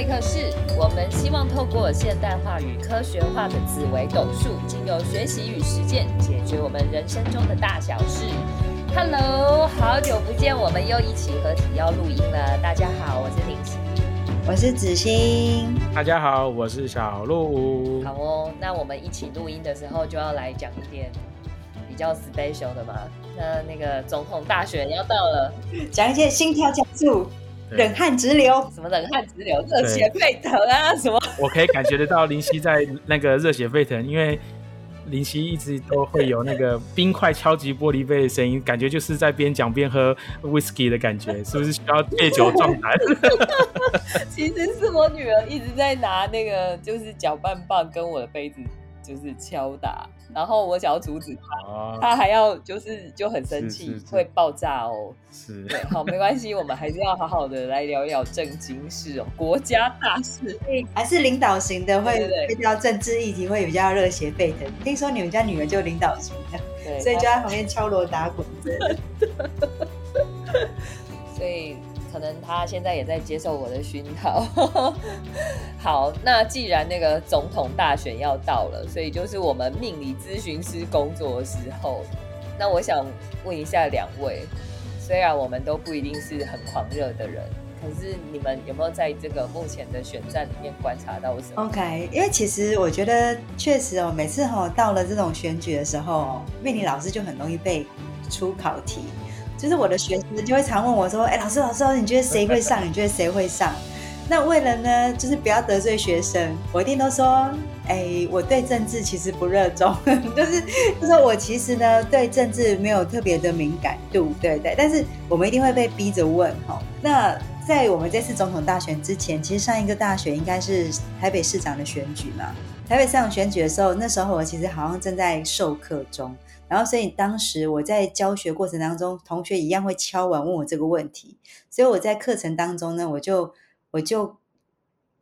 会客室，我们希望透过现代化与科学化的紫微斗数，经由学习与实践，解决我们人生中的大小事。Hello，好久不见，我们又一起合体要录音了。大家好，我是林夕，我是子欣。大家好，我是小鹿。好哦，那我们一起录音的时候就要来讲一点比较 special 的嘛。那那个总统大选要到了，讲一些心跳加速。冷汗直流，什么冷汗直流，热血沸腾啊！什么？我可以感觉得到林夕在那个热血沸腾，因为林夕一直都会有那个冰块敲击玻璃杯的声音，感觉就是在边讲边喝 whisky 的感觉，是不是需要借酒壮胆？其实是我女儿一直在拿那个就是搅拌棒跟我的杯子。就是敲打，然后我想要阻止他，他还要就是就很生气，会爆炸哦。是，对，好，没关系，我们还是要好好的来聊一聊正经事哦，国家大事，还是领导型的会比较政治议题会比较热血沸腾。听说你们家女儿就领导型的，对，所以就在旁边敲锣打鼓。所以。可能他现在也在接受我的熏陶。好，那既然那个总统大选要到了，所以就是我们命理咨询师工作的时候。那我想问一下两位，虽然我们都不一定是很狂热的人，可是你们有没有在这个目前的选战里面观察到什么？OK，因为其实我觉得确实哦，每次哦到了这种选举的时候，命理老师就很容易被出考题。就是我的学生就会常问我说：“哎，老师，老师，你觉得谁会上？你觉得谁会上？”那为了呢，就是不要得罪学生，我一定都说：“哎，我对政治其实不热衷，就是就是我其实呢对政治没有特别的敏感度，对不对？但是我们一定会被逼着问哈。那在我们这次总统大选之前，其实上一个大选应该是台北市长的选举嘛。台北市长选举的时候，那时候我其实好像正在授课中。然后，所以当时我在教学过程当中，同学一样会敲完问我这个问题，所以我在课程当中呢，我就我就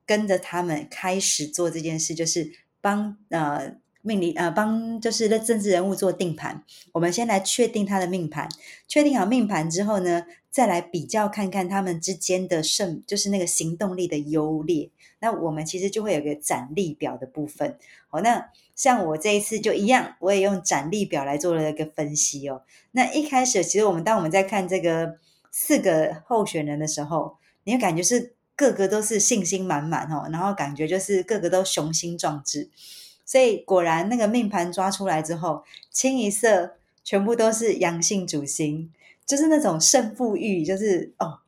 跟着他们开始做这件事，就是帮呃命理呃帮就是的政治人物做定盘。我们先来确定他的命盘，确定好命盘之后呢，再来比较看看他们之间的胜，就是那个行动力的优劣。那我们其实就会有个展力表的部分。好，那。像我这一次就一样，我也用展例表来做了一个分析哦。那一开始，其实我们当我们在看这个四个候选人的时候，你会感觉是个个都是信心满满哦，然后感觉就是个个都雄心壮志。所以果然那个命盘抓出来之后，清一色全部都是阳性主星，就是那种胜负欲，就是哦。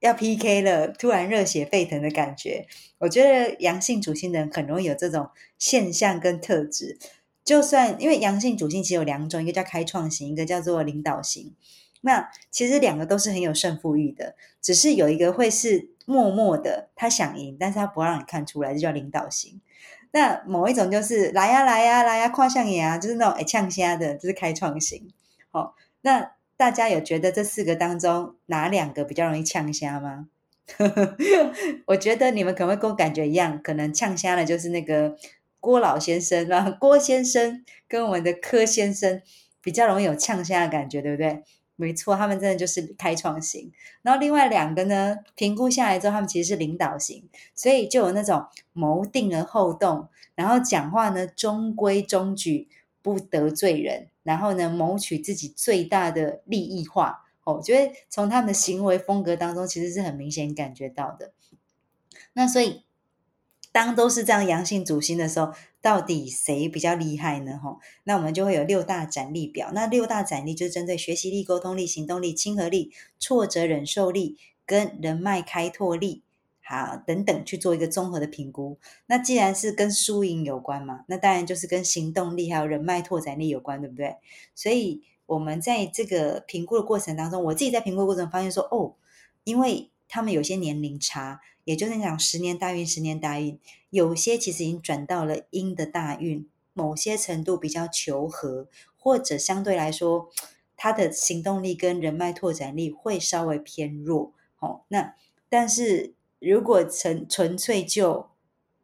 要 PK 了，突然热血沸腾的感觉。我觉得阳性主星的人很容易有这种现象跟特质。就算因为阳性主星其实有两种，一个叫开创型，一个叫做领导型。那其实两个都是很有胜负欲的，只是有一个会是默默的，他想赢，但是他不让你看出来，就叫领导型。那某一种就是来呀来呀来呀，跨象眼啊，就是那种哎呛虾的，就是开创型。好，那。大家有觉得这四个当中哪两个比较容易呛虾吗？我觉得你们可能会跟我感觉一样，可能呛虾的就是那个郭老先生啊，郭先生跟我们的柯先生比较容易有呛虾的感觉，对不对？没错，他们真的就是开创型。然后另外两个呢，评估下来之后，他们其实是领导型，所以就有那种谋定而后动，然后讲话呢中规中矩，不得罪人。然后呢，谋取自己最大的利益化哦，我觉得从他们的行为风格当中，其实是很明显感觉到的。那所以，当都是这样阳性主星的时候，到底谁比较厉害呢？哈，那我们就会有六大展力表。那六大展力就是针对学习力、沟通力、行动力、亲和力、挫折忍受力跟人脉开拓力。好，等等去做一个综合的评估。那既然是跟输赢有关嘛，那当然就是跟行动力还有人脉拓展力有关，对不对？所以我们在这个评估的过程当中，我自己在评估的过程发现说，哦，因为他们有些年龄差，也就是讲十年大运，十年大运，有些其实已经转到了阴的大运，某些程度比较求和，或者相对来说，他的行动力跟人脉拓展力会稍微偏弱。哦，那但是。如果纯纯粹就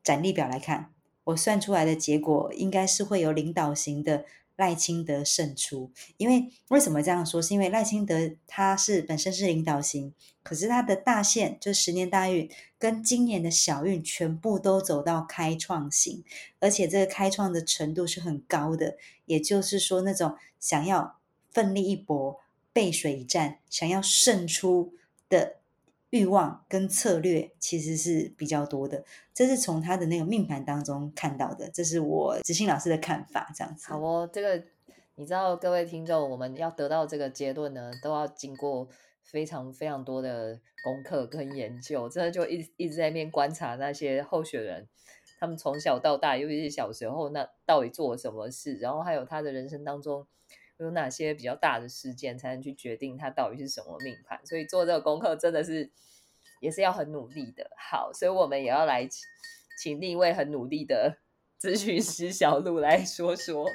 展例表来看，我算出来的结果应该是会有领导型的赖清德胜出。因为为什么这样说？是因为赖清德他是本身是领导型，可是他的大限就十年大运跟今年的小运全部都走到开创型，而且这个开创的程度是很高的，也就是说那种想要奋力一搏、背水一战、想要胜出的。欲望跟策略其实是比较多的，这是从他的那个命盘当中看到的，这是我子欣老师的看法，这样子。好哦，这个你知道，各位听众，我们要得到这个结论呢，都要经过非常非常多的功课跟研究，真的就一一直在面观察那些候选人，他们从小到大，尤其是小时候，那到底做了什么事，然后还有他的人生当中。有哪些比较大的事件，才能去决定它到底是什么命盘？所以做这个功课真的是也是要很努力的。好，所以我们也要来请另一位很努力的 咨询师小鹿来说说。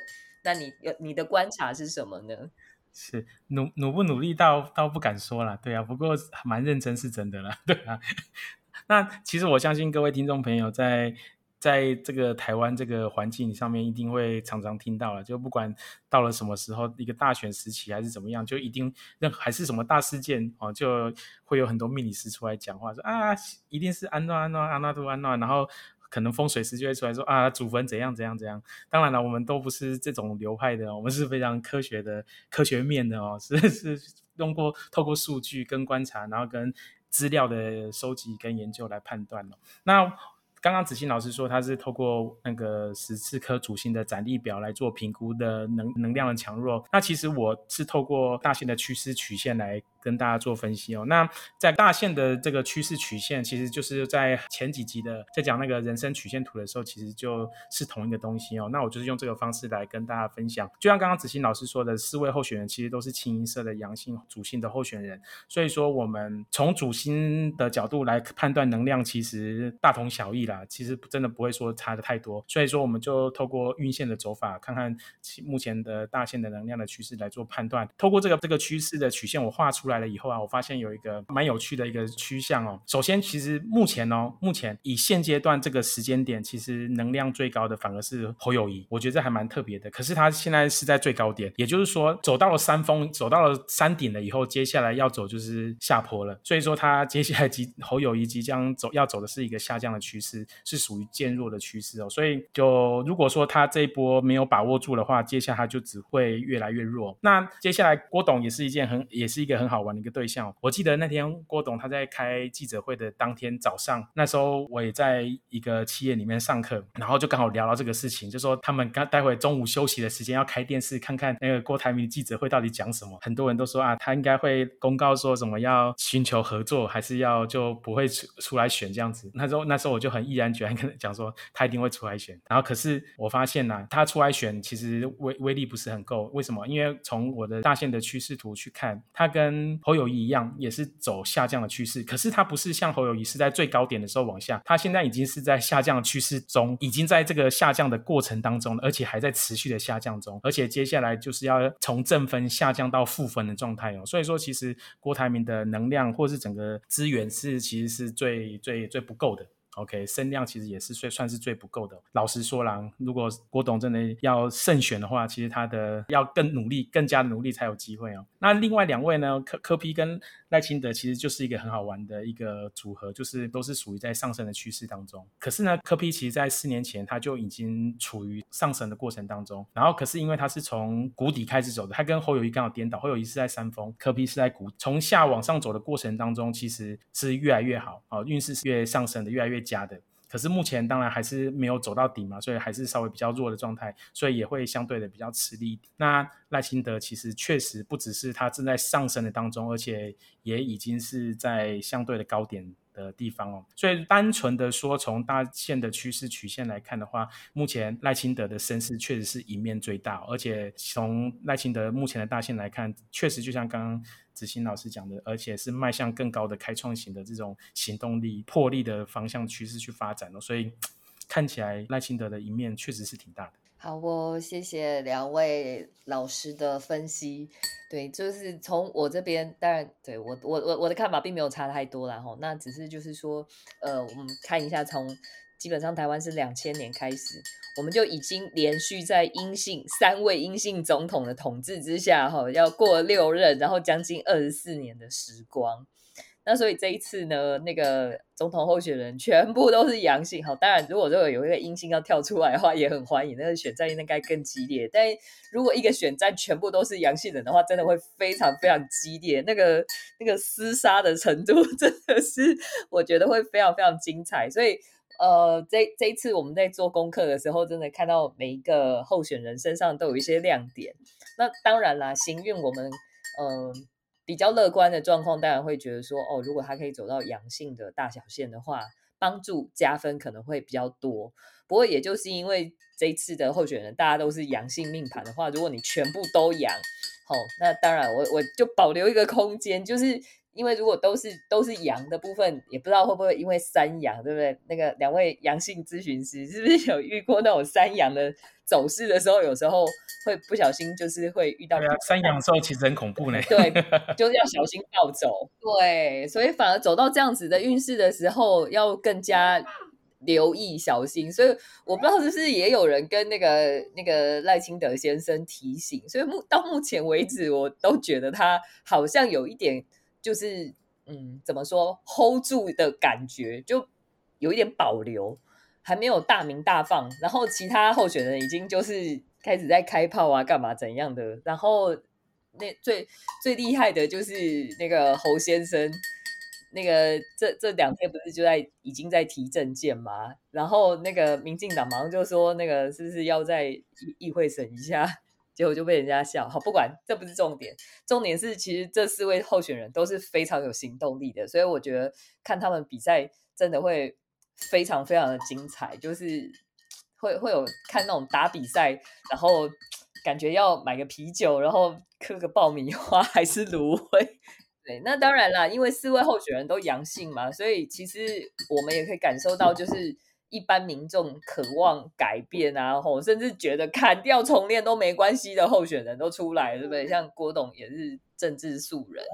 那你有你的观察是什么呢？是努努不努力，倒倒不敢说了。对啊，不过蛮认真是真的了。对啊，那其实我相信各位听众朋友在。在这个台湾这个环境上面，一定会常常听到了。就不管到了什么时候，一个大选时期还是怎么样，就一定任还是什么大事件哦，就会有很多命理师出来讲话，说啊，一定是安诺安诺安娜杜安诺，然后可能风水师就会出来说啊，祖坟怎样怎样怎样。当然了，我们都不是这种流派的，我们是非常科学的、科学面的哦，是是用过透过数据跟观察，然后跟资料的收集跟研究来判断的。那刚刚子欣老师说，他是透过那个十四颗主星的展历表来做评估的能能量的强弱。那其实我是透过大线的趋势曲线来。跟大家做分析哦。那在大线的这个趋势曲线，其实就是在前几集的在讲那个人生曲线图的时候，其实就是同一个东西哦。那我就是用这个方式来跟大家分享。就像刚刚子欣老师说的，四位候选人其实都是清一色的阳性主星的候选人，所以说我们从主星的角度来判断能量，其实大同小异啦。其实真的不会说差的太多。所以说我们就透过运线的走法，看看目前的大线的能量的趋势来做判断。透过这个这个趋势的曲线，我画出来。了以后啊，我发现有一个蛮有趣的一个趋向哦。首先，其实目前哦，目前以现阶段这个时间点，其实能量最高的反而是侯友谊，我觉得这还蛮特别的。可是他现在是在最高点，也就是说走到了山峰，走到了山顶了以后，接下来要走就是下坡了。所以说他接下来即侯友谊即将走要走的是一个下降的趋势，是属于渐弱的趋势哦。所以就如果说他这一波没有把握住的话，接下来他就只会越来越弱。那接下来郭董也是一件很也是一个很好。玩的一个对象，我记得那天郭董他在开记者会的当天早上，那时候我也在一个企业里面上课，然后就刚好聊到这个事情，就说他们刚待会中午休息的时间要开电视看看那个郭台铭记者会到底讲什么。很多人都说啊，他应该会公告说什么要寻求合作，还是要就不会出出来选这样子。那时候那时候我就很毅然决然跟他讲说，他一定会出来选。然后可是我发现呢，他出来选其实威威力不是很够。为什么？因为从我的大线的趋势图去看，他跟侯友谊一样，也是走下降的趋势。可是他不是像侯友谊是在最高点的时候往下，他现在已经是在下降趋势中，已经在这个下降的过程当中，而且还在持续的下降中，而且接下来就是要从正分下降到负分的状态哦。所以说，其实郭台铭的能量或是整个资源是其实是最最最不够的。OK，声量其实也是算算是最不够的。老实说啦，如果郭董真的要胜选的话，其实他的要更努力，更加努力才有机会哦。那另外两位呢，柯柯批跟赖清德其实就是一个很好玩的一个组合，就是都是属于在上升的趋势当中。可是呢，柯批其实在四年前他就已经处于上升的过程当中，然后可是因为他是从谷底开始走的，他跟侯友谊刚好颠倒，侯友谊是在山峰，柯批是在谷，从下往上走的过程当中，其实是越来越好哦，运势是越上升的，越来越。加的，可是目前当然还是没有走到底嘛，所以还是稍微比较弱的状态，所以也会相对的比较吃力。那赖清德其实确实不只是他正在上升的当中，而且也已经是在相对的高点的地方哦。所以单纯的说，从大线的趋势曲线来看的话，目前赖清德的声势确实是一面最大，而且从赖清德目前的大线来看，确实就像刚刚。子欣老师讲的，而且是迈向更高的开创型的这种行动力、魄力的方向趋势去发展了，所以 看起来赖清德的一面确实是挺大的。好哦，谢谢两位老师的分析。对，就是从我这边，当然对我我我我的看法并没有差太多啦。吼，那只是就是说，呃，我们看一下从基本上台湾是两千年开始，我们就已经连续在阴性三位阴性总统的统治之下，哈，要过六任，然后将近二十四年的时光。那所以这一次呢，那个总统候选人全部都是阳性。好，当然如果这个有一个阴性要跳出来的话，也很欢迎。那个选战应该更激烈。但如果一个选战全部都是阳性人的话，真的会非常非常激烈。那个那个厮杀的程度 真的是，我觉得会非常非常精彩。所以，呃，这这一次我们在做功课的时候，真的看到每一个候选人身上都有一些亮点。那当然啦，行运我们，嗯。比较乐观的状况，当然会觉得说，哦，如果他可以走到阳性的大小线的话，帮助加分可能会比较多。不过，也就是因为这一次的候选人大家都是阳性命盘的话，如果你全部都阳，好，那当然我我就保留一个空间，就是。因为如果都是都是阳的部分，也不知道会不会因为三阳，对不对？那个两位阳性咨询师是不是有遇过那种三阳的走势的时候，有时候会不小心就是会遇到。对啊，三阳的时候其实很恐怖呢。对，就是要小心暴走。对，所以反而走到这样子的运势的时候，要更加留意小心。所以我不知道是不是也有人跟那个那个赖清德先生提醒。所以目到目前为止，我都觉得他好像有一点。就是嗯，怎么说 hold 住的感觉，就有一点保留，还没有大名大放。然后其他候选人已经就是开始在开炮啊，干嘛怎样的？然后那最最厉害的就是那个侯先生，那个这这两天不是就在已经在提证件吗？然后那个民进党忙就说，那个是不是要在议议会审一下？结果就被人家笑。好，不管这不是重点，重点是其实这四位候选人都是非常有行动力的，所以我觉得看他们比赛真的会非常非常的精彩，就是会会有看那种打比赛，然后感觉要买个啤酒，然后嗑个爆米花还是芦荟。对，那当然啦，因为四位候选人都阳性嘛，所以其实我们也可以感受到就是。一般民众渴望改变啊，吼，甚至觉得砍掉重练都没关系的候选人都出来，对不对？像郭董也是政治素人，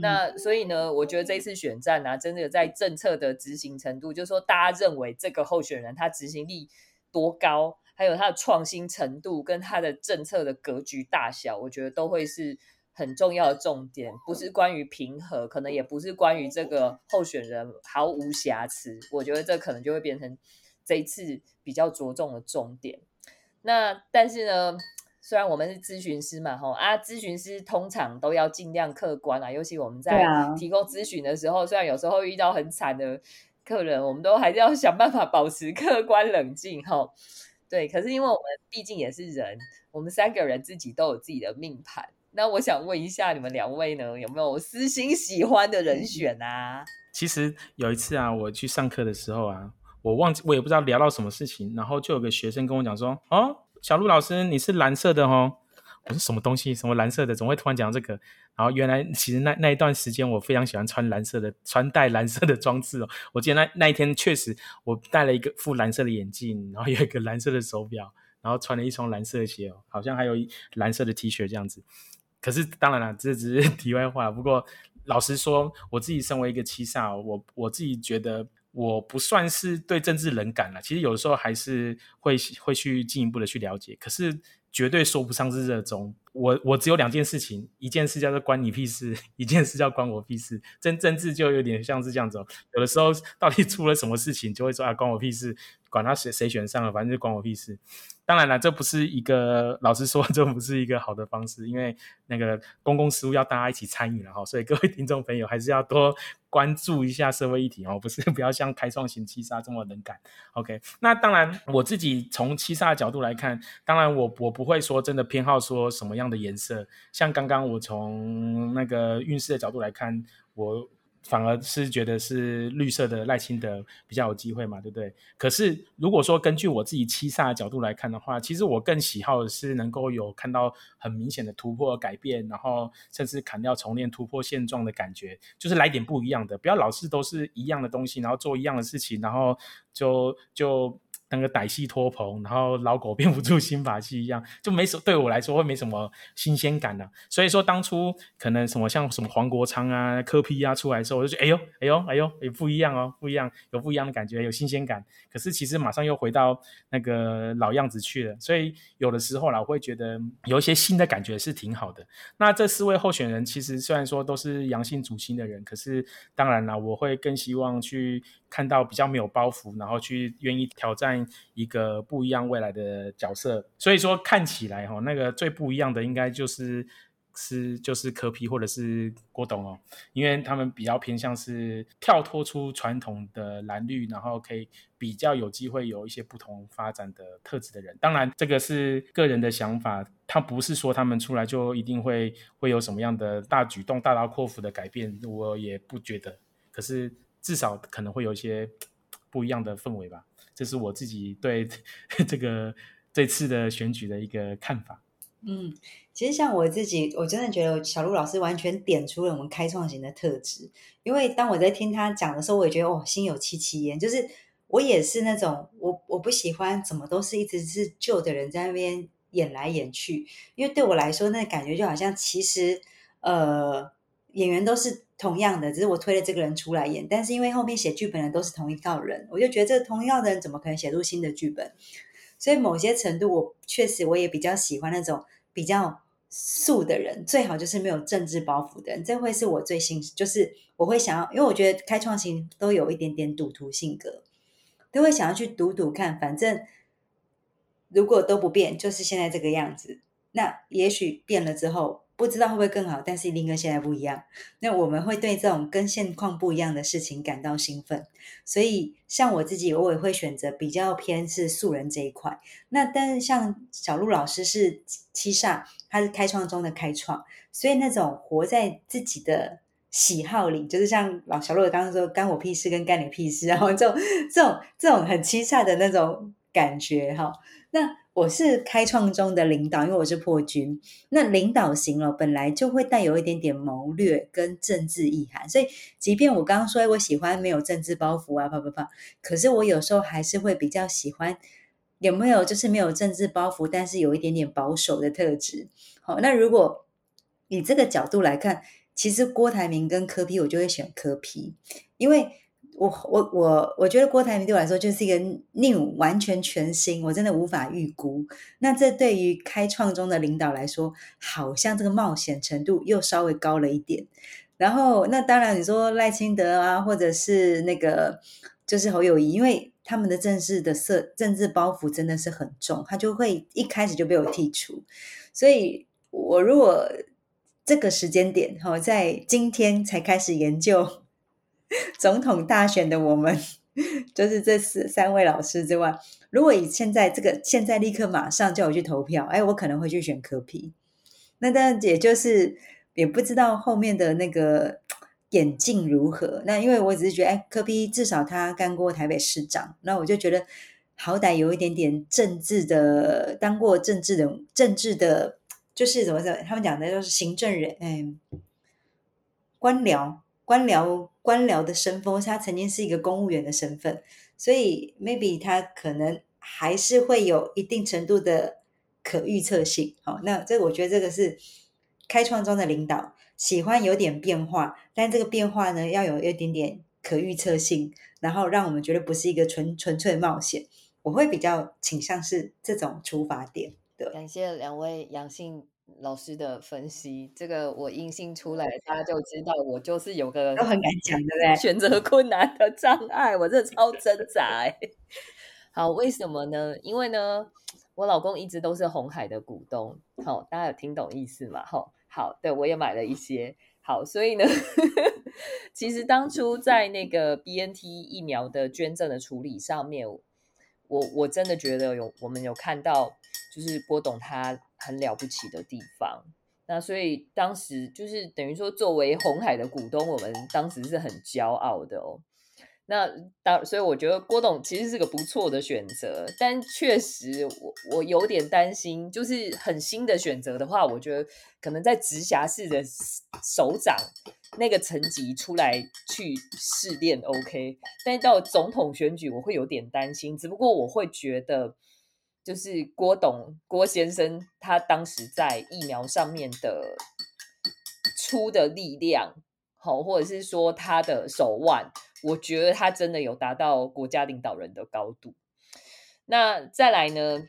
那所以呢，我觉得这次选战啊，真的在政策的执行程度，就是说大家认为这个候选人他执行力多高，还有他的创新程度跟他的政策的格局大小，我觉得都会是。很重要的重点不是关于平和，可能也不是关于这个候选人毫无瑕疵。我觉得这可能就会变成这一次比较着重的重点。那但是呢，虽然我们是咨询师嘛，吼啊，咨询师通常都要尽量客观啊，尤其我们在提供咨询的时候，虽然有时候遇到很惨的客人，我们都还是要想办法保持客观冷静，哈。对，可是因为我们毕竟也是人，我们三个人自己都有自己的命盘。那我想问一下，你们两位呢，有没有私心喜欢的人选啊？其实有一次啊，我去上课的时候啊，我忘记我也不知道聊到什么事情，然后就有个学生跟我讲说：“哦，小陆老师，你是蓝色的哦。”我说：“什么东西？什么蓝色的？怎么会突然讲这个？”然后原来其实那那一段时间，我非常喜欢穿蓝色的，穿戴蓝色的装置哦。我记得那那一天确实，我戴了一个副蓝色的眼镜，然后有一个蓝色的手表，然后穿了一双蓝色的鞋哦，好像还有一蓝色的 T 恤这样子。可是当然了，这只是 题外话。不过老实说，我自己身为一个七煞，我我自己觉得我不算是对政治冷感了。其实有的时候还是会会去进一步的去了解，可是绝对说不上是热衷。我我只有两件事情，一件事叫做关你屁事，一件事叫关我屁事。真政治就有点像是这样子，哦有的时候到底出了什么事情，就会说啊关我屁事，管他谁谁选上了，反正就关我屁事。当然了，这不是一个老实说，这不是一个好的方式，因为那个公共事务要大家一起参与了哈，所以各位听众朋友还是要多关注一下社会议题哦，不是 不要像开创型七杀这么冷感。OK，那当然我自己从七杀的角度来看，当然我我不会说真的偏好说什么样的颜色，像刚刚我从那个运势的角度来看，我。反而是觉得是绿色的赖清德比较有机会嘛，对不对？可是如果说根据我自己七煞的角度来看的话，其实我更喜好的是能够有看到很明显的突破改变，然后甚至砍掉重练突破现状的感觉，就是来点不一样的，不要老是都是一样的东西，然后做一样的事情，然后就就那个歹戏拖棚，然后老狗变不出新把戏一样，就没什对我来说会没什么新鲜感的。所以说当初可能什么像什么黄国昌啊、柯批啊出来的时候，我就觉得哎呦哎呦哎呦，也不一样哦，不一样，有不一样的感觉，有新鲜感。可是其实马上又回到那个老样子去了。所以有的时候啦，我会觉得有一些新的感觉是挺好的。那这四位候选人其实虽然说都是阳性主心的人，可是当然啦，我会更希望去。看到比较没有包袱，然后去愿意挑战一个不一样未来的角色，所以说看起来哈，那个最不一样的应该就是是就是柯皮或者是郭董哦，因为他们比较偏向是跳脱出传统的蓝绿，然后可以比较有机会有一些不同发展的特质的人。当然，这个是个人的想法，他不是说他们出来就一定会会有什么样的大举动、大刀阔斧的改变，我也不觉得。可是。至少可能会有一些不一样的氛围吧，这是我自己对 这个这次的选举的一个看法。嗯，其实像我自己，我真的觉得小鹿老师完全点出了我们开创型的特质。因为当我在听他讲的时候，我也觉得哦，心有戚戚焉。就是我也是那种我我不喜欢怎么都是一直是旧的人在那边演来演去，因为对我来说，那感觉就好像其实呃演员都是。同样的，只是我推了这个人出来演，但是因为后面写剧本的都是同一套人，我就觉得这同样的人怎么可能写出新的剧本？所以某些程度，我确实我也比较喜欢那种比较素的人，最好就是没有政治包袱的人。这会是我最新，就是我会想要，因为我觉得开创型都有一点点赌徒性格，都会想要去赌赌看，反正如果都不变，就是现在这个样子，那也许变了之后。不知道会不会更好，但是一定跟现在不一样。那我们会对这种跟现况不一样的事情感到兴奋，所以像我自己，我也会选择比较偏是素人这一块。那但是像小鹿老师是七煞，他是开创中的开创，所以那种活在自己的喜好里，就是像老小鹿刚刚说“干我屁事”跟“干你屁事”，然后这种这种这种很七煞的那种感觉哈。那我是开创中的领导，因为我是破军。那领导型了，本来就会带有一点点谋略跟政治意涵，所以即便我刚刚说我喜欢没有政治包袱啊，啪啪啪，可是我有时候还是会比较喜欢有没有就是没有政治包袱，但是有一点点保守的特质。好，那如果以这个角度来看，其实郭台铭跟柯批，我就会选柯批，因为。我我我我觉得郭台铭对我来说就是一个另完全全新，我真的无法预估。那这对于开创中的领导来说，好像这个冒险程度又稍微高了一点。然后那当然你说赖清德啊，或者是那个就是侯友谊，因为他们的政治的色政治包袱真的是很重，他就会一开始就被我剔除。所以我如果这个时间点哈，在今天才开始研究。总统大选的我们，就是这四三位老师之外，如果以现在这个现在立刻马上叫我去投票，哎，我可能会去选柯皮。那当然，也就是也不知道后面的那个演进如何。那因为我只是觉得，哎，柯皮至少他干过台北市长，那我就觉得好歹有一点点政治的，当过政治人，政治的，就是怎么说？他们讲的就是行政人，嗯，官僚。官僚官僚的身份，他曾经是一个公务员的身份，所以 maybe 他可能还是会有一定程度的可预测性。好，那这我觉得这个是开创中的领导喜欢有点变化，但这个变化呢要有一点点可预测性，然后让我们觉得不是一个纯纯粹冒险。我会比较倾向是这种出发点。对，感谢两位阳性。老师的分析，这个我阴性出来，大家就知道我就是有个都很敢讲，对不对？选择困难的障碍，我这超挣扎。好，为什么呢？因为呢，我老公一直都是红海的股东。好，大家有听懂意思吗？好，好，对我也买了一些。好，所以呢，其实当初在那个 BNT 疫苗的捐赠的处理上面，我我真的觉得有我们有看到，就是郭董他。很了不起的地方，那所以当时就是等于说，作为红海的股东，我们当时是很骄傲的哦。那当所以我觉得郭董其实是个不错的选择，但确实我我有点担心，就是很新的选择的话，我觉得可能在直辖市的首长那个层级出来去试炼 OK，但到总统选举我会有点担心，只不过我会觉得，就是郭董郭先生他当时在疫苗上面的出的力量，好，或者是说他的手腕，我觉得他真的有达到国家领导人的高度。那再来呢？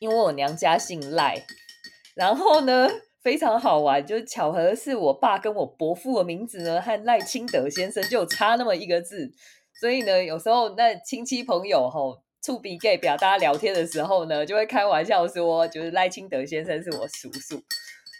因为我娘家姓赖，然后呢非常好玩，就是巧合是我爸跟我伯父的名字呢和赖清德先生就差那么一个字，所以呢有时候那亲戚朋友吼触鼻 gay 表大家聊天的时候呢，就会开玩笑说，就是赖清德先生是我叔叔，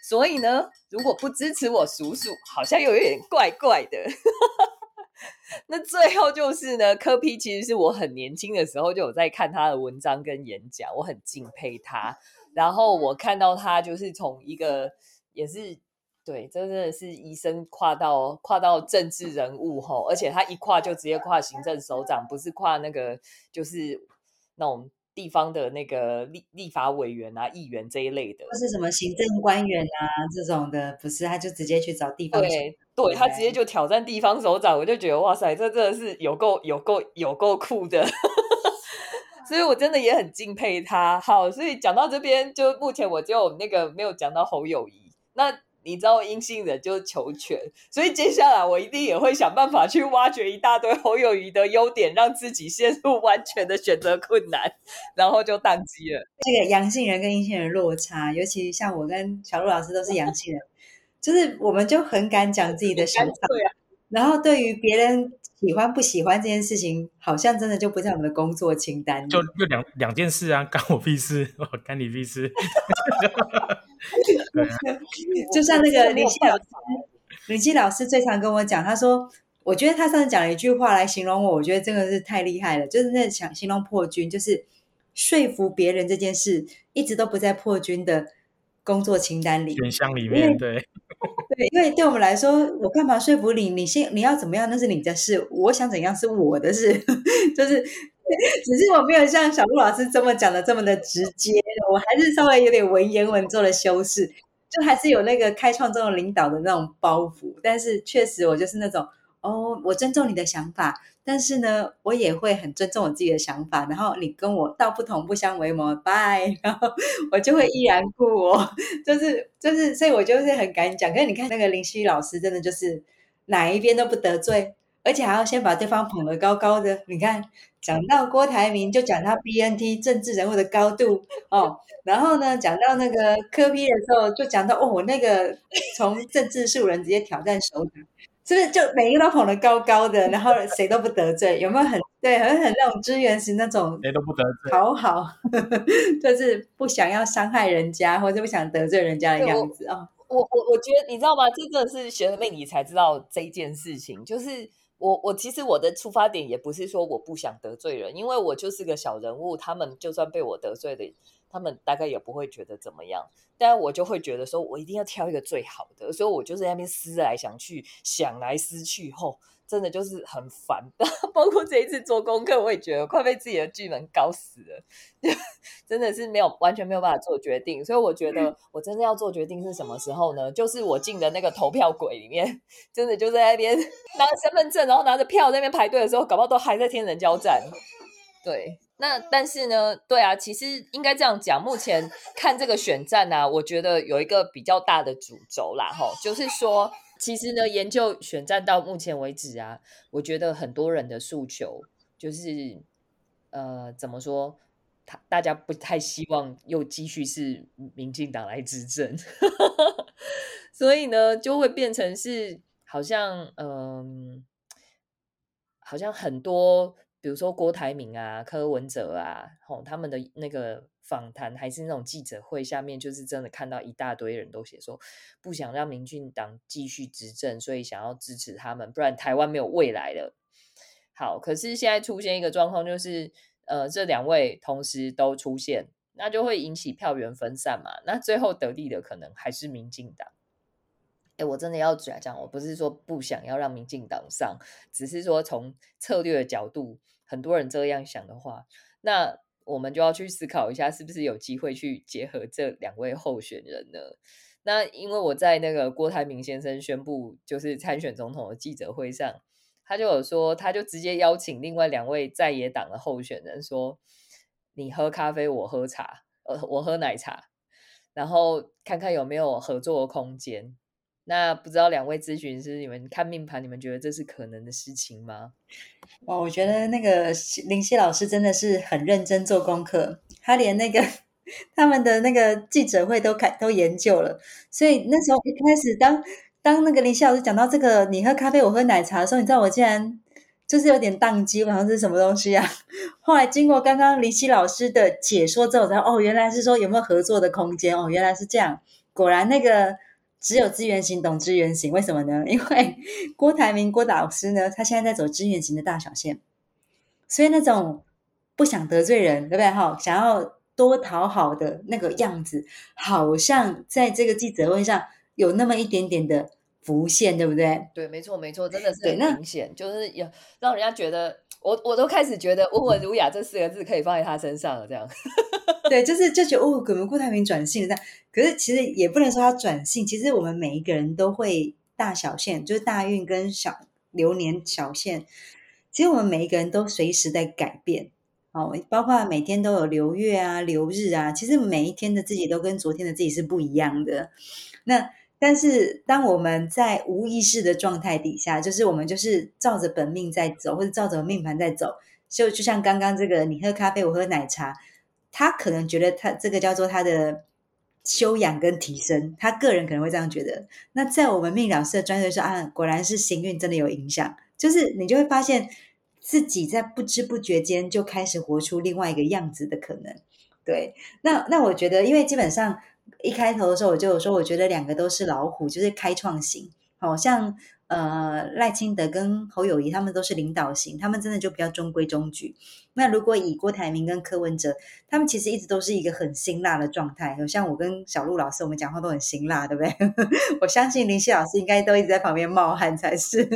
所以呢如果不支持我叔叔，好像又有点怪怪的。那最后就是呢，柯批其实是我很年轻的时候就有在看他的文章跟演讲，我很敬佩他。然后我看到他就是从一个也是对，真的是医生跨到跨到政治人物吼，而且他一跨就直接跨行政首长，不是跨那个就是那种。地方的那个立立法委员啊、议员这一类的，或是什么行政官员啊这种的，不是他就直接去找地方。对，对他直接就挑战地方首长，我就觉得哇塞，这真的是有够有够有够酷的，所以我真的也很敬佩他。好，所以讲到这边，就目前我就那个没有讲到侯友谊那。你知道阴性人就是求全，所以接下来我一定也会想办法去挖掘一大堆侯友谊的优点，让自己陷入完全的选择困难，然后就宕机了。这个阳性人跟阴性人落差，尤其像我跟小鹿老师都是阳性人，就是我们就很敢讲自己的想法，然后对于别人喜欢不喜欢这件事情，好像真的就不在我们的工作清单。就就两两件事啊，干我屁事，干你屁事。就像那个李希老师，李希老师最常跟我讲，他说：“我觉得他上次讲了一句话来形容我，我觉得真的是太厉害了。就是那想形容破军，就是说服别人这件事，一直都不在破军的工作清单里、选项里面。对，对，因为对我们来说，我干嘛说服你？你先你要怎么样，那是你的事。我想怎样是我的事，就是。”只是我没有像小鹿老师这么讲的这么的直接，我还是稍微有点文言文做了修饰，就还是有那个开创这种领导的那种包袱。但是确实，我就是那种哦，我尊重你的想法，但是呢，我也会很尊重我自己的想法。然后你跟我道不同不相为谋，拜，然后我就会依然故我，就是就是，所以我就是很敢讲。可是你看那个林夕老师，真的就是哪一边都不得罪。而且还要先把对方捧得高高的，你看，讲到郭台铭就讲他 BNT 政治人物的高度哦，然后呢，讲到那个科批的时候就讲到哦，我那个从政治素人直接挑战首长，是不是就每一个都捧得高高的，然后谁都不得罪，有没有很对，很很那种支援型那种，谁都不得罪，好好，就是不想要伤害人家或者不想得罪人家的样子啊。我我我觉得你知道吗？这真的是学了命理才知道这件事情，就是。我我其实我的出发点也不是说我不想得罪人，因为我就是个小人物，他们就算被我得罪的，他们大概也不会觉得怎么样。但我就会觉得说，我一定要挑一个最好的，所以我就是在那边思来想去，想来思去后。真的就是很烦的，包括这一次做功课，我也觉得快被自己的剧本搞死了，真的是没有完全没有办法做决定。所以我觉得我真的要做决定是什么时候呢？就是我进的那个投票轨里面，真的就在那边 拿身份证，然后拿着票在那边排队的时候，搞不好都还在天人交战。对，那但是呢，对啊，其实应该这样讲，目前看这个选战呢，我觉得有一个比较大的主轴啦，吼，就是说。其实呢，研究选战到目前为止啊，我觉得很多人的诉求就是，呃，怎么说？他大家不太希望又继续是民进党来执政，所以呢，就会变成是好像，嗯，好像很多，比如说郭台铭啊、柯文哲啊，吼，他们的那个。访谈还是那种记者会下面，就是真的看到一大堆人都写说不想让民进党继续执政，所以想要支持他们，不然台湾没有未来了。好，可是现在出现一个状况，就是呃，这两位同时都出现，那就会引起票源分散嘛。那最后得利的可能还是民进党。哎，我真的要讲，我不是说不想要让民进党上，只是说从策略的角度，很多人这样想的话，那。我们就要去思考一下，是不是有机会去结合这两位候选人呢？那因为我在那个郭台铭先生宣布就是参选总统的记者会上，他就有说，他就直接邀请另外两位在野党的候选人说：“你喝咖啡，我喝茶，呃，我喝奶茶，然后看看有没有合作的空间。”那不知道两位咨询师，你们看命盘，你们觉得这是可能的事情吗？哦，我觉得那个林夕老师真的是很认真做功课，他连那个他们的那个记者会都看都研究了，所以那时候一开始当当那个林夕老师讲到这个你喝咖啡我喝奶茶的时候，你知道我竟然就是有点宕机，好像是什么东西啊？后来经过刚刚林夕老师的解说之后，才哦原来是说有没有合作的空间哦，原来是这样，果然那个。只有资源型懂资源型，为什么呢？因为郭台铭郭导师呢，他现在在走资源型的大小线，所以那种不想得罪人，对不对？哈，想要多讨好的那个样子，好像在这个记者会上有那么一点点的浮现，对不对？对，没错，没错，真的是很明显，就是有让人家觉得，我我都开始觉得“温文儒雅”这四个字可以放在他身上了，这样。对，就是就觉得哦，可能顾太平转性了，但可是其实也不能说他转性。其实我们每一个人都会大小限，就是大运跟小流年小限。其实我们每一个人都随时在改变，哦，包括每天都有流月啊、流日啊。其实每一天的自己都跟昨天的自己是不一样的。那但是当我们在无意识的状态底下，就是我们就是照着本命在走，或者照着命盘在走，就就像刚刚这个，你喝咖啡，我喝奶茶。他可能觉得他这个叫做他的修养跟提升，他个人可能会这样觉得。那在我们命老师的专业说啊，果然是行运真的有影响，就是你就会发现自己在不知不觉间就开始活出另外一个样子的可能。对，那那我觉得，因为基本上一开头的时候我就有说，我觉得两个都是老虎，就是开创型，好像。呃，赖清德跟侯友谊他们都是领导型，他们真的就比较中规中矩。那如果以郭台铭跟柯文哲，他们其实一直都是一个很辛辣的状态。像我跟小鹿老师，我们讲话都很辛辣，对不对？我相信林夕老师应该都一直在旁边冒汗才是。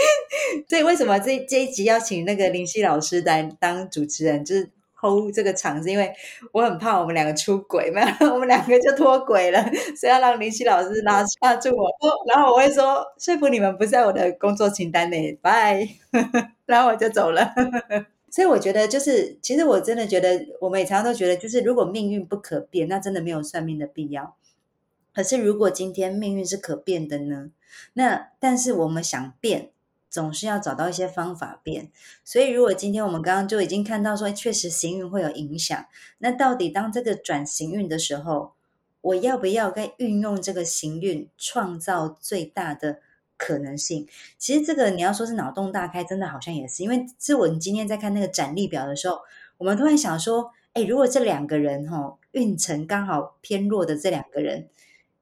所以为什么这这一集要请那个林夕老师来当主持人？就是。Hold 这个场子，因为我很怕我们两个出轨嘛，我们两个就脱轨了，所以要让林夕老师拉拉住我，然后我会说说服你们不在我的工作清单内，拜，然后我就走了。所以我觉得，就是其实我真的觉得，我们也常常都觉得，就是如果命运不可变，那真的没有算命的必要。可是如果今天命运是可变的呢？那但是我们想变。总是要找到一些方法变，所以如果今天我们刚刚就已经看到说，确实行运会有影响，那到底当这个转行运的时候，我要不要该运用这个行运创造最大的可能性？其实这个你要说是脑洞大开，真的好像也是，因为是我今天在看那个展历表的时候，我们突然想说，哎，如果这两个人哈运程刚好偏弱的这两个人，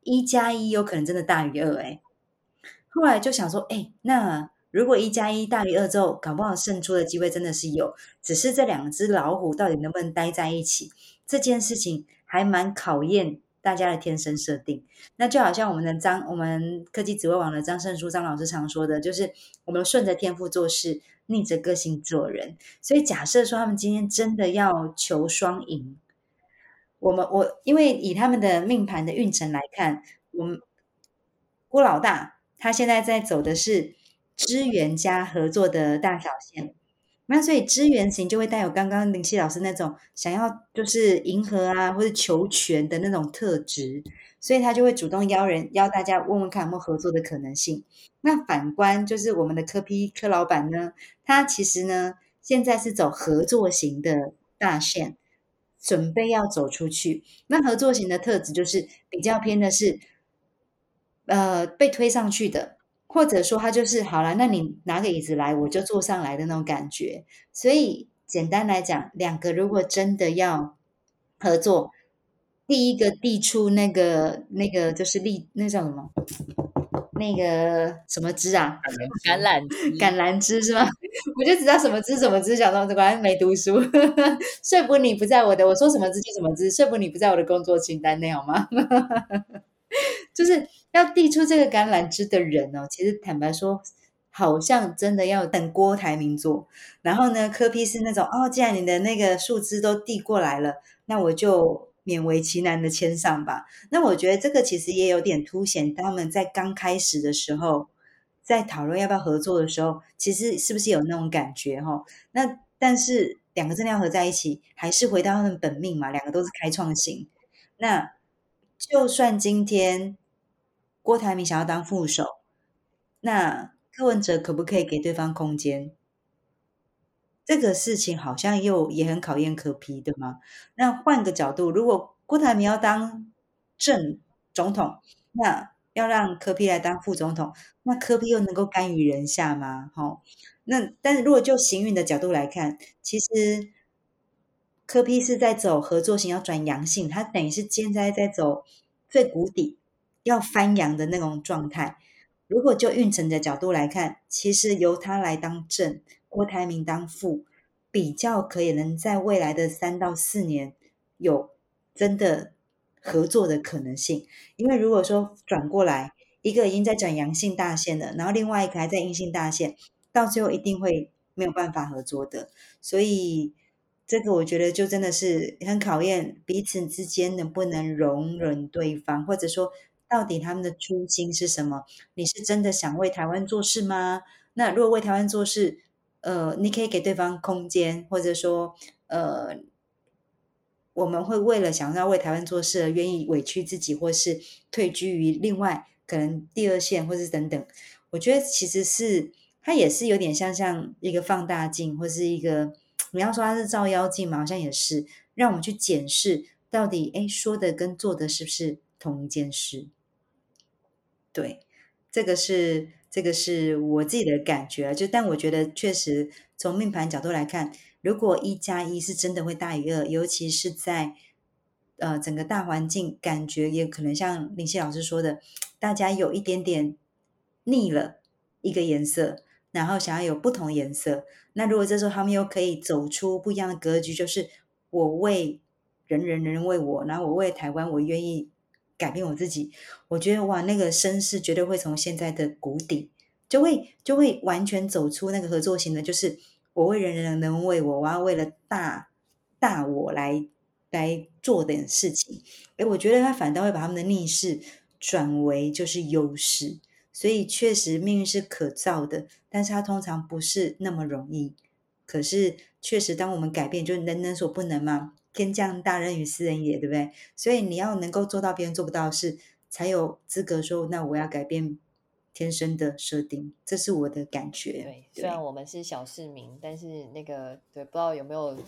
一加一有可能真的大于二，哎，后来就想说，哎，那。如果一加一大于二之后，搞不好胜出的机会真的是有，只是这两只老虎到底能不能待在一起，这件事情还蛮考验大家的天生设定。那就好像我们的张，我们科技紫微网的张胜书张老师常说的，就是我们顺着天赋做事，逆着个性做人。所以假设说他们今天真的要求双赢，我们我因为以他们的命盘的运程来看，我们郭老大他现在在走的是。支援加合作的大小线，那所以支援型就会带有刚刚林夕老师那种想要就是迎合啊或者求全的那种特质，所以他就会主动邀人邀大家问问看有没有合作的可能性。那反观就是我们的科批科老板呢，他其实呢现在是走合作型的大线，准备要走出去。那合作型的特质就是比较偏的是，呃被推上去的。或者说他就是好了，那你拿个椅子来，我就坐上来的那种感觉。所以简单来讲，两个如果真的要合作，第一个递出那个那个就是立那叫什么？那个什么枝啊？橄榄 枝，橄榄枝是吗？我就知道什么枝什么枝，小到这关没读书，说服你不在我的，我说什么枝就什么枝，说服你不在我的工作清单内好吗？就是要递出这个橄榄枝的人哦，其实坦白说，好像真的要等郭台铭做。然后呢，柯批是那种哦，既然你的那个树枝都递过来了，那我就勉为其难的签上吧。那我觉得这个其实也有点凸显他们在刚开始的时候，在讨论要不要合作的时候，其实是不是有那种感觉哈？那但是两个真的要合在一起，还是回到他们本命嘛？两个都是开创型。那就算今天郭台铭想要当副手，那柯文哲可不可以给对方空间？这个事情好像又也很考验柯批的吗。那换个角度，如果郭台铭要当正总统，那要让柯批来当副总统，那柯批又能够甘于人下吗？哈，那但是如果就行运的角度来看，其实柯批是在走合作型，要转阳性，他等于是现在在走最谷底，要翻阳的那种状态。如果就运程的角度来看，其实由他来当正。郭台铭当副，比较可以能在未来的三到四年有真的合作的可能性。因为如果说转过来，一个已经在转阳性大线了，然后另外一个还在阴性大线，到最后一定会没有办法合作的。所以这个我觉得就真的是很考验彼此之间能不能容忍对方，或者说到底他们的初心是什么？你是真的想为台湾做事吗？那如果为台湾做事，呃，你可以给对方空间，或者说，呃，我们会为了想要为台湾做事而愿意委屈自己，或是退居于另外可能第二线，或是等等。我觉得其实是它也是有点像像一个放大镜，或是一个你要说它是照妖镜嘛，好像也是让我们去检视到底，哎，说的跟做的是不是同一件事？对，这个是。这个是我自己的感觉，就但我觉得确实从命盘角度来看，如果一加一是真的会大于二，尤其是在呃整个大环境感觉也可能像林夕老师说的，大家有一点点腻了一个颜色，然后想要有不同颜色。那如果这时候他们又可以走出不一样的格局，就是我为人人人为我，然后我为台湾，我愿意。改变我自己，我觉得哇，那个声势绝对会从现在的谷底，就会就会完全走出那个合作型的，就是我为人人能为我，我要为了大大我来来做点事情。诶我觉得他反倒会把他们的逆势转为就是优势，所以确实命运是可造的，但是它通常不是那么容易。可是确实，当我们改变，就能能所不能嘛？天降大任于斯人也，对不对？所以你要能够做到别人做不到的事，才有资格说，那我要改变天生的设定。这是我的感觉。对，虽然我们是小市民，但是那个对，不知道有没有。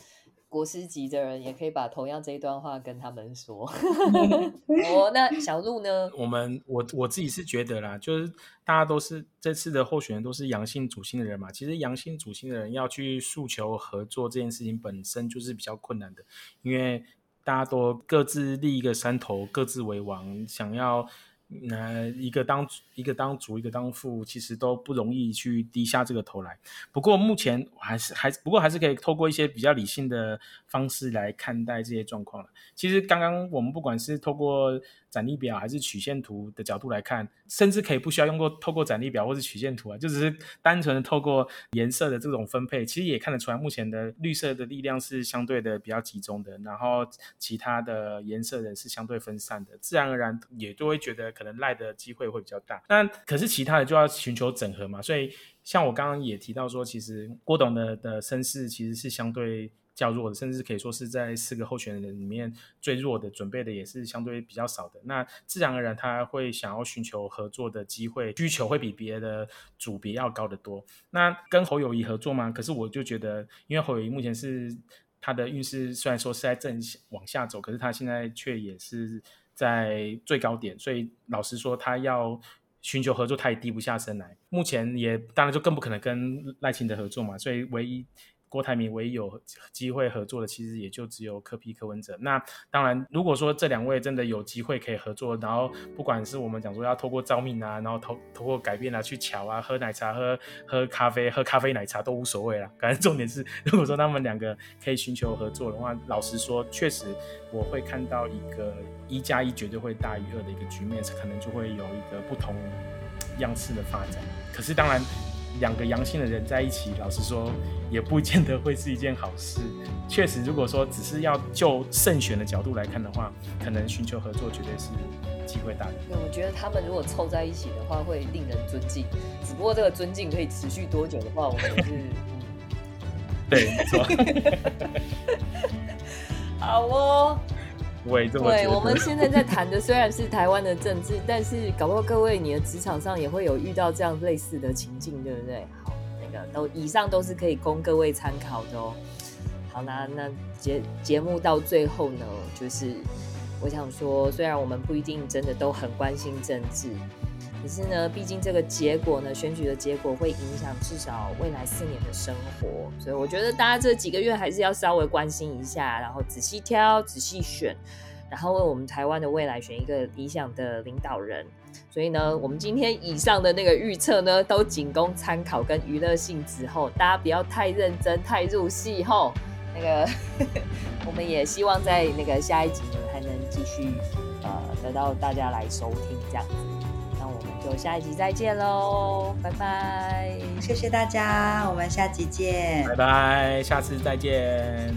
国师级的人也可以把同样这一段话跟他们说。哦，那小鹿呢？我们我我自己是觉得啦，就是大家都是这次的候选人都是阳性主心的人嘛。其实阳性主心的人要去诉求合作这件事情本身就是比较困难的，因为大家都各自立一个山头，各自为王，想要。那一个当一个当主，一个当副，其实都不容易去低下这个头来。不过目前还是还不过还是可以透过一些比较理性的方式来看待这些状况了。其实刚刚我们不管是透过。展例表还是曲线图的角度来看，甚至可以不需要用过透过展例表或是曲线图啊，就只是单纯的透过颜色的这种分配，其实也看得出来，目前的绿色的力量是相对的比较集中的，然后其他的颜色的是相对分散的，自然而然也都会觉得可能赖的机会会比较大。那可是其他的就要寻求整合嘛，所以像我刚刚也提到说，其实郭董的的身世其实是相对。较弱的，甚至可以说是在四个候选人里面最弱的，准备的也是相对比较少的。那自然而然他会想要寻求合作的机会，需求会比别的组别要高得多。那跟侯友谊合作吗？可是我就觉得，因为侯友谊目前是他的运势虽然说是在正往下走，可是他现在却也是在最高点，所以老实说，他要寻求合作，他也低不下身来。目前也当然就更不可能跟赖清德合作嘛，所以唯一。郭台铭唯一有机会合作的，其实也就只有柯批柯文哲。那当然，如果说这两位真的有机会可以合作，然后不管是我们讲说要透过招命啊，然后透透过改变啊去巧啊，喝奶茶、喝喝咖啡、喝咖啡奶茶都无所谓了。反正重点是，如果说他们两个可以寻求合作的话，老实说，确实我会看到一个一加一绝对会大于二的一个局面，可能就会有一个不同样式的发展。可是当然。两个阳性的人在一起，老实说也不见得会是一件好事。确实，如果说只是要就慎选的角度来看的话，可能寻求合作绝对是机会大的。对，我觉得他们如果凑在一起的话，会令人尊敬。只不过这个尊敬可以持续多久的话，我们是 对，没错。好哦。我也这么觉得。对，我们现在在谈的虽然是台湾的政治，但是搞不好各位你的职场上也会有遇到这样类似的情境，对不对？好，那个都以上都是可以供各位参考的哦。好，那那节节目到最后呢，就是我想说，虽然我们不一定真的都很关心政治，可是呢，毕竟这个结果呢，选举的结果会影响至少未来四年的生活，所以我觉得大家这几个月还是要稍微关心一下，然后仔细挑、仔细选，然后为我们台湾的未来选一个理想的领导人。所以呢，我们今天以上的那个预测呢，都仅供参考跟娱乐性质后，大家不要太认真、太入戏后。那个，我们也希望在那个下一集呢，还能继续呃得到大家来收听这样子。那我们就下一集再见喽，拜拜！谢谢大家，我们下集见，拜拜，下次再见。